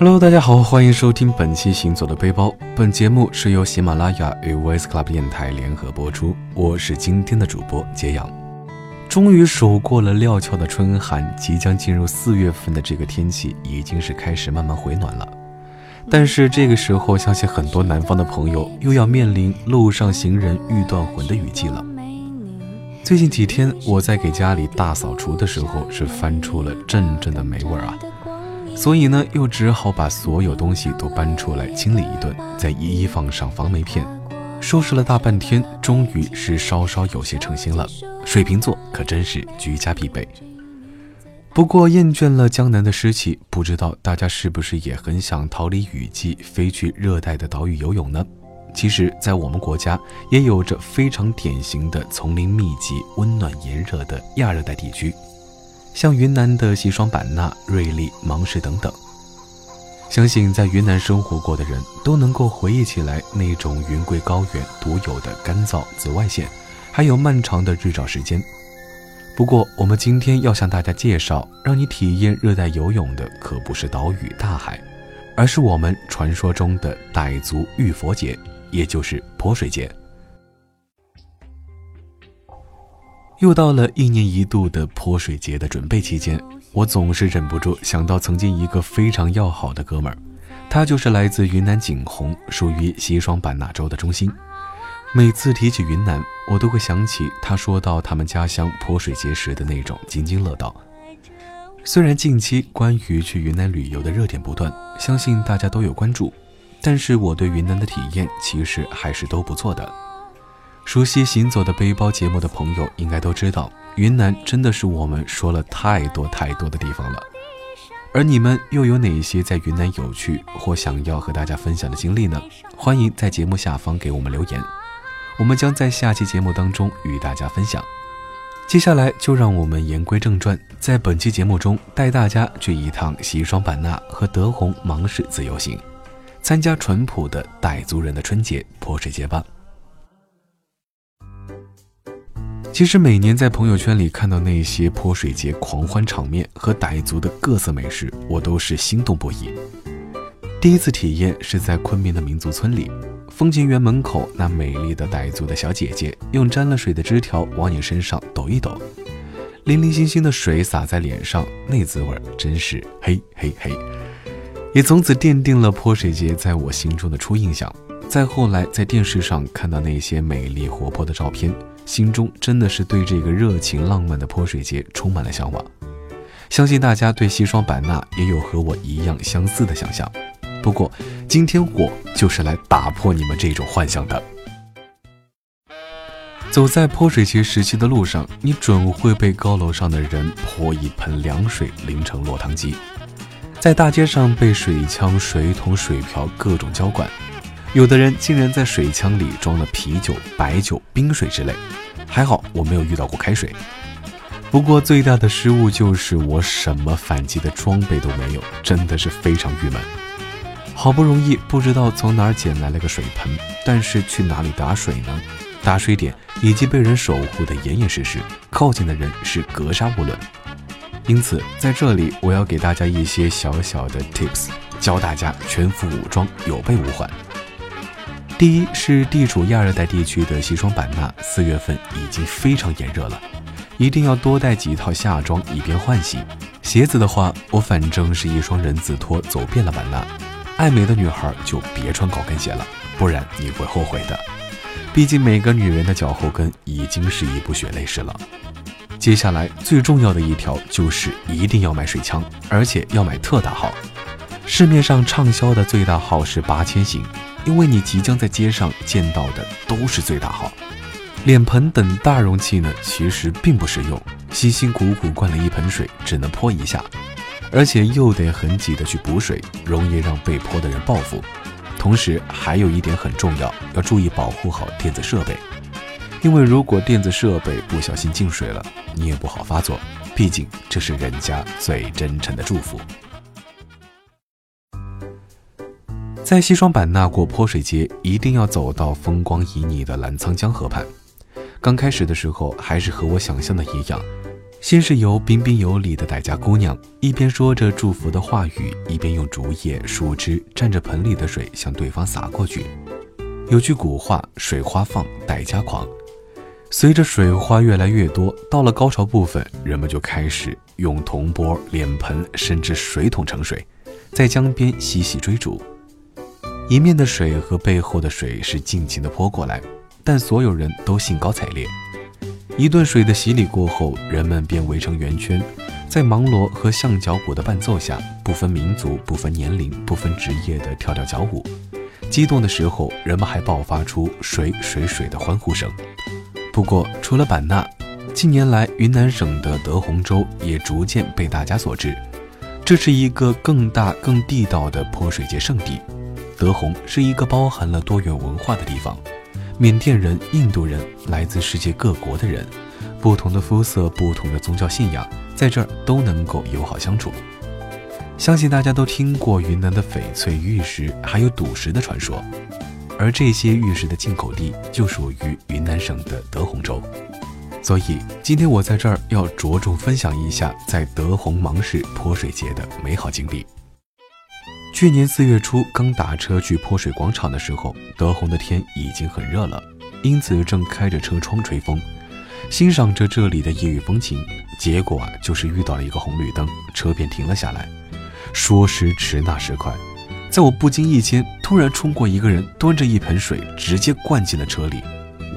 Hello，大家好，欢迎收听本期行走的背包。本节目是由喜马拉雅与 Voice Club 电台联合播出。我是今天的主播杰阳。终于守过了料峭的春寒，即将进入四月份的这个天气已经是开始慢慢回暖了。但是这个时候，相信很多南方的朋友又要面临路上行人欲断魂的雨季了。最近几天，我在给家里大扫除的时候，是翻出了阵阵的霉味啊。所以呢，又只好把所有东西都搬出来清理一顿，再一一放上防霉片。收拾了大半天，终于是稍稍有些成心了。水瓶座可真是居家必备。不过厌倦了江南的湿气，不知道大家是不是也很想逃离雨季，飞去热带的岛屿游泳呢？其实，在我们国家也有着非常典型的丛林密集、温暖炎热的亚热带地区。像云南的西双版纳、瑞丽、芒市等等，相信在云南生活过的人都能够回忆起来那种云贵高原独有的干燥紫外线，还有漫长的日照时间。不过，我们今天要向大家介绍，让你体验热带游泳的可不是岛屿大海，而是我们传说中的傣族浴佛节，也就是泼水节。又到了一年一度的泼水节的准备期间，我总是忍不住想到曾经一个非常要好的哥们儿，他就是来自云南景洪，属于西双版纳州的中心。每次提起云南，我都会想起他说到他们家乡泼水节时的那种津津乐道。虽然近期关于去云南旅游的热点不断，相信大家都有关注，但是我对云南的体验其实还是都不错的。熟悉《行走的背包》节目的朋友应该都知道，云南真的是我们说了太多太多的地方了。而你们又有哪些在云南有趣或想要和大家分享的经历呢？欢迎在节目下方给我们留言，我们将在下期节目当中与大家分享。接下来就让我们言归正传，在本期节目中带大家去一趟西双版纳和德宏芒市自由行，参加淳朴的傣族人的春节泼水节吧。其实每年在朋友圈里看到那些泼水节狂欢场面和傣族的各色美食，我都是心动不已。第一次体验是在昆明的民族村里，风景园门口那美丽的傣族的小姐姐用沾了水的枝条往你身上抖一抖，零零星星的水洒在脸上，那滋味真是嘿嘿嘿，也从此奠定了泼水节在我心中的初印象。再后来在电视上看到那些美丽活泼的照片。心中真的是对这个热情浪漫的泼水节充满了向往，相信大家对西双版纳也有和我一样相似的想象。不过，今天我就是来打破你们这种幻想的。走在泼水节时期的路上，你准会被高楼上的人泼一盆凉水淋成落汤鸡，在大街上被水枪、水桶、水瓢各种浇灌。有的人竟然在水枪里装了啤酒、白酒、冰水之类，还好我没有遇到过开水。不过最大的失误就是我什么反击的装备都没有，真的是非常郁闷。好不容易不知道从哪儿捡来了个水盆，但是去哪里打水呢？打水点已经被人守护的严严实实，靠近的人是格杀勿论。因此在这里我要给大家一些小小的 tips，教大家全副武装，有备无患。第一是地处亚热带地区的西双版纳，四月份已经非常炎热了，一定要多带几套夏装以便换洗。鞋子的话，我反正是一双人字拖走遍了版纳。爱美的女孩就别穿高跟鞋了，不然你会后悔的。毕竟每个女人的脚后跟已经是一部血泪史了。接下来最重要的一条就是一定要买水枪，而且要买特大号。市面上畅销的最大号是八千型。因为你即将在街上见到的都是最大号，脸盆等大容器呢，其实并不实用。辛辛苦苦灌了一盆水，只能泼一下，而且又得很挤的去补水，容易让被泼的人报复。同时还有一点很重要，要注意保护好电子设备，因为如果电子设备不小心进水了，你也不好发作，毕竟这是人家最真诚的祝福。在西双版纳过泼水节，一定要走到风光旖旎的澜沧江河畔。刚开始的时候，还是和我想象的一样，先是由彬彬有礼的傣家姑娘一边说着祝福的话语，一边用竹叶、树枝蘸着盆里的水向对方洒过去。有句古话：“水花放，傣家狂。”随着水花越来越多，到了高潮部分，人们就开始用铜钵、脸盆甚至水桶盛水，在江边嬉戏追逐。一面的水和背后的水是尽情的泼过来，但所有人都兴高采烈。一顿水的洗礼过后，人们便围成圆圈，在芒锣和象脚鼓的伴奏下，不分民族、不分年龄、不分职业的跳跳脚舞。激动的时候，人们还爆发出“水水水”的欢呼声。不过，除了版纳，近年来云南省的德宏州也逐渐被大家所知。这是一个更大、更地道的泼水节圣地。德宏是一个包含了多元文化的地方，缅甸人、印度人，来自世界各国的人，不同的肤色、不同的宗教信仰，在这儿都能够友好相处。相信大家都听过云南的翡翠玉石，还有赌石的传说。而这些玉石的进口地就属于云南省的德宏州，所以今天我在这儿要着重分享一下在德宏芒市泼水节的美好经历。去年四月初刚打车去泼水广场的时候，德宏的天已经很热了，因此正开着车窗吹风，欣赏着这里的异域风情。结果啊，就是遇到了一个红绿灯，车便停了下来。说时迟，那时快。在我不经意间，突然冲过一个人，端着一盆水，直接灌进了车里。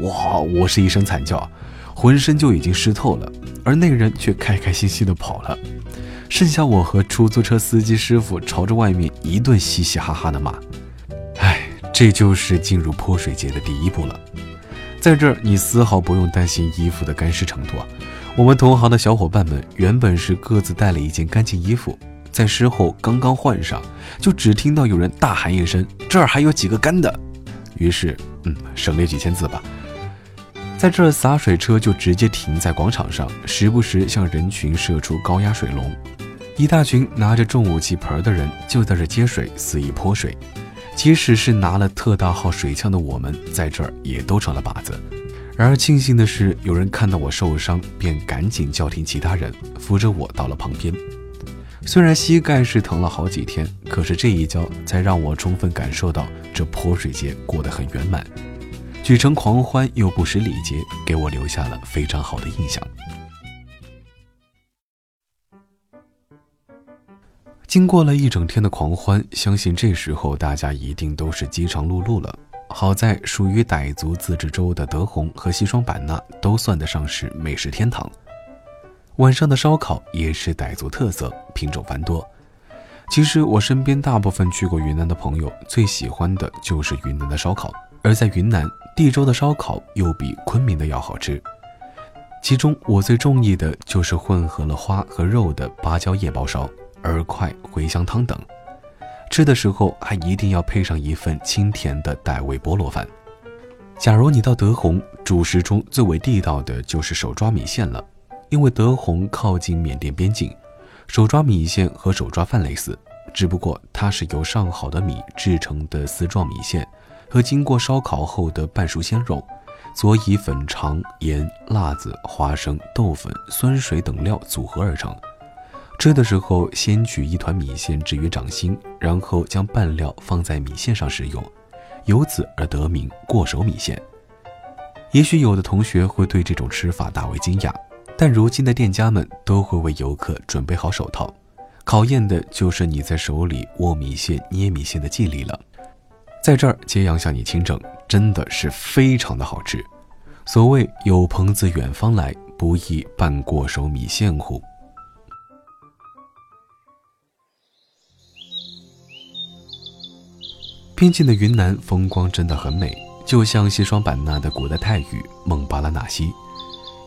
哇！我是一声惨叫，浑身就已经湿透了，而那个人却开开心心的跑了。剩下我和出租车司机师傅朝着外面一顿嘻嘻哈哈的骂。哎，这就是进入泼水节的第一步了。在这儿，你丝毫不用担心衣服的干湿程度啊。我们同行的小伙伴们原本是各自带了一件干净衣服。在事后刚刚换上，就只听到有人大喊一声：“这儿还有几个干的。”于是，嗯，省略几千字吧。在这儿洒水车就直接停在广场上，时不时向人群射出高压水龙，一大群拿着重武器盆的人就在这接水，肆意泼水。即使是拿了特大号水枪的我们，在这儿也都成了靶子。然而庆幸的是，有人看到我受伤，便赶紧叫停其他人，扶着我到了旁边。虽然膝盖是疼了好几天，可是这一跤才让我充分感受到这泼水节过得很圆满，举城狂欢又不失礼节，给我留下了非常好的印象。经过了一整天的狂欢，相信这时候大家一定都是饥肠辘辘了。好在属于傣族自治州的德宏和西双版纳都算得上是美食天堂。晚上的烧烤也是傣族特色，品种繁多。其实我身边大部分去过云南的朋友，最喜欢的就是云南的烧烤。而在云南，地州的烧烤又比昆明的要好吃。其中我最中意的就是混合了花和肉的芭蕉叶包烧、饵块、茴香汤等。吃的时候还一定要配上一份清甜的傣味菠萝饭。假如你到德宏，主食中最为地道的就是手抓米线了。因为德宏靠近缅甸边境，手抓米线和手抓饭类似，只不过它是由上好的米制成的丝状米线，和经过烧烤后的半熟鲜肉，佐以粉肠、盐、辣子、花生、豆粉、酸水等料组合而成。吃的时候，先取一团米线置于掌心，然后将拌料放在米线上食用，由此而得名过手米线。也许有的同学会对这种吃法大为惊讶。但如今的店家们都会为游客准备好手套，考验的就是你在手里握米线、捏米线的技力了。在这儿，揭阳向你亲证，真的是非常的好吃。所谓有朋自远方来，不亦伴过手米线乎？边境的云南风光真的很美，就像西双版纳的古代泰语“孟巴拉纳西”。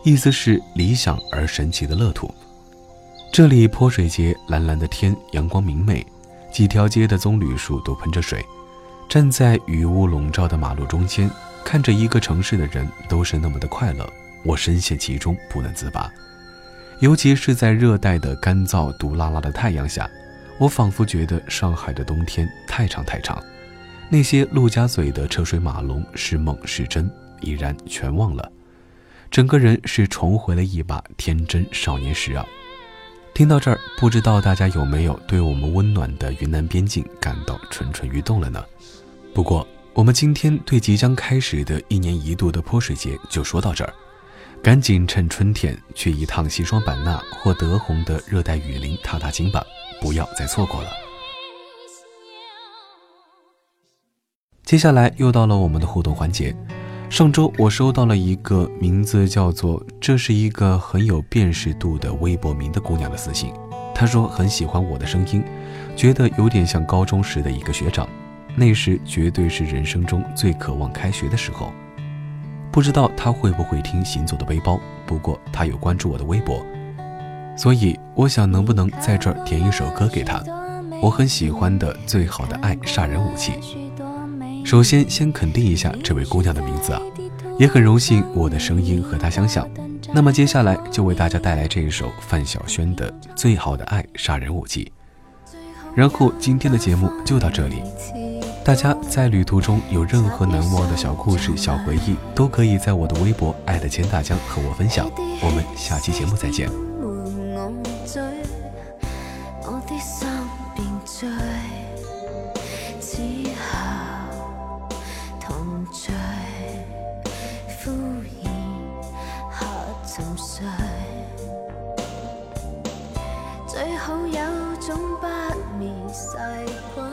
意思是理想而神奇的乐土。这里泼水节，蓝蓝的天，阳光明媚，几条街的棕榈树都喷着水。站在雨雾笼罩的马路中间，看着一个城市的人都是那么的快乐，我深陷其中不能自拔。尤其是在热带的干燥毒辣辣的太阳下，我仿佛觉得上海的冬天太长太长。那些陆家嘴的车水马龙是梦是真，已然全忘了。整个人是重回了一把天真少年时啊！听到这儿，不知道大家有没有对我们温暖的云南边境感到蠢蠢欲动了呢？不过，我们今天对即将开始的一年一度的泼水节就说到这儿，赶紧趁春天去一趟西双版纳或德宏的热带雨林踏踏青吧，不要再错过了。接下来又到了我们的互动环节。上周我收到了一个名字叫做“这是一个很有辨识度的微博名”的姑娘的私信。她说很喜欢我的声音，觉得有点像高中时的一个学长。那时绝对是人生中最渴望开学的时候。不知道她会不会听《行走的背包》，不过她有关注我的微博，所以我想能不能在这儿点一首歌给她，我很喜欢的《最好的爱》杀人武器。首先，先肯定一下这位姑娘的名字啊，也很荣幸我的声音和她相像。那么接下来就为大家带来这一首范晓萱的《最好的爱杀人武器》。然后今天的节目就到这里，大家在旅途中有任何难忘的小故事、小回忆，都可以在我的微博爱的钱大江和我分享。我们下期节目再见。最好有种不灭细菌，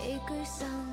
寄居生。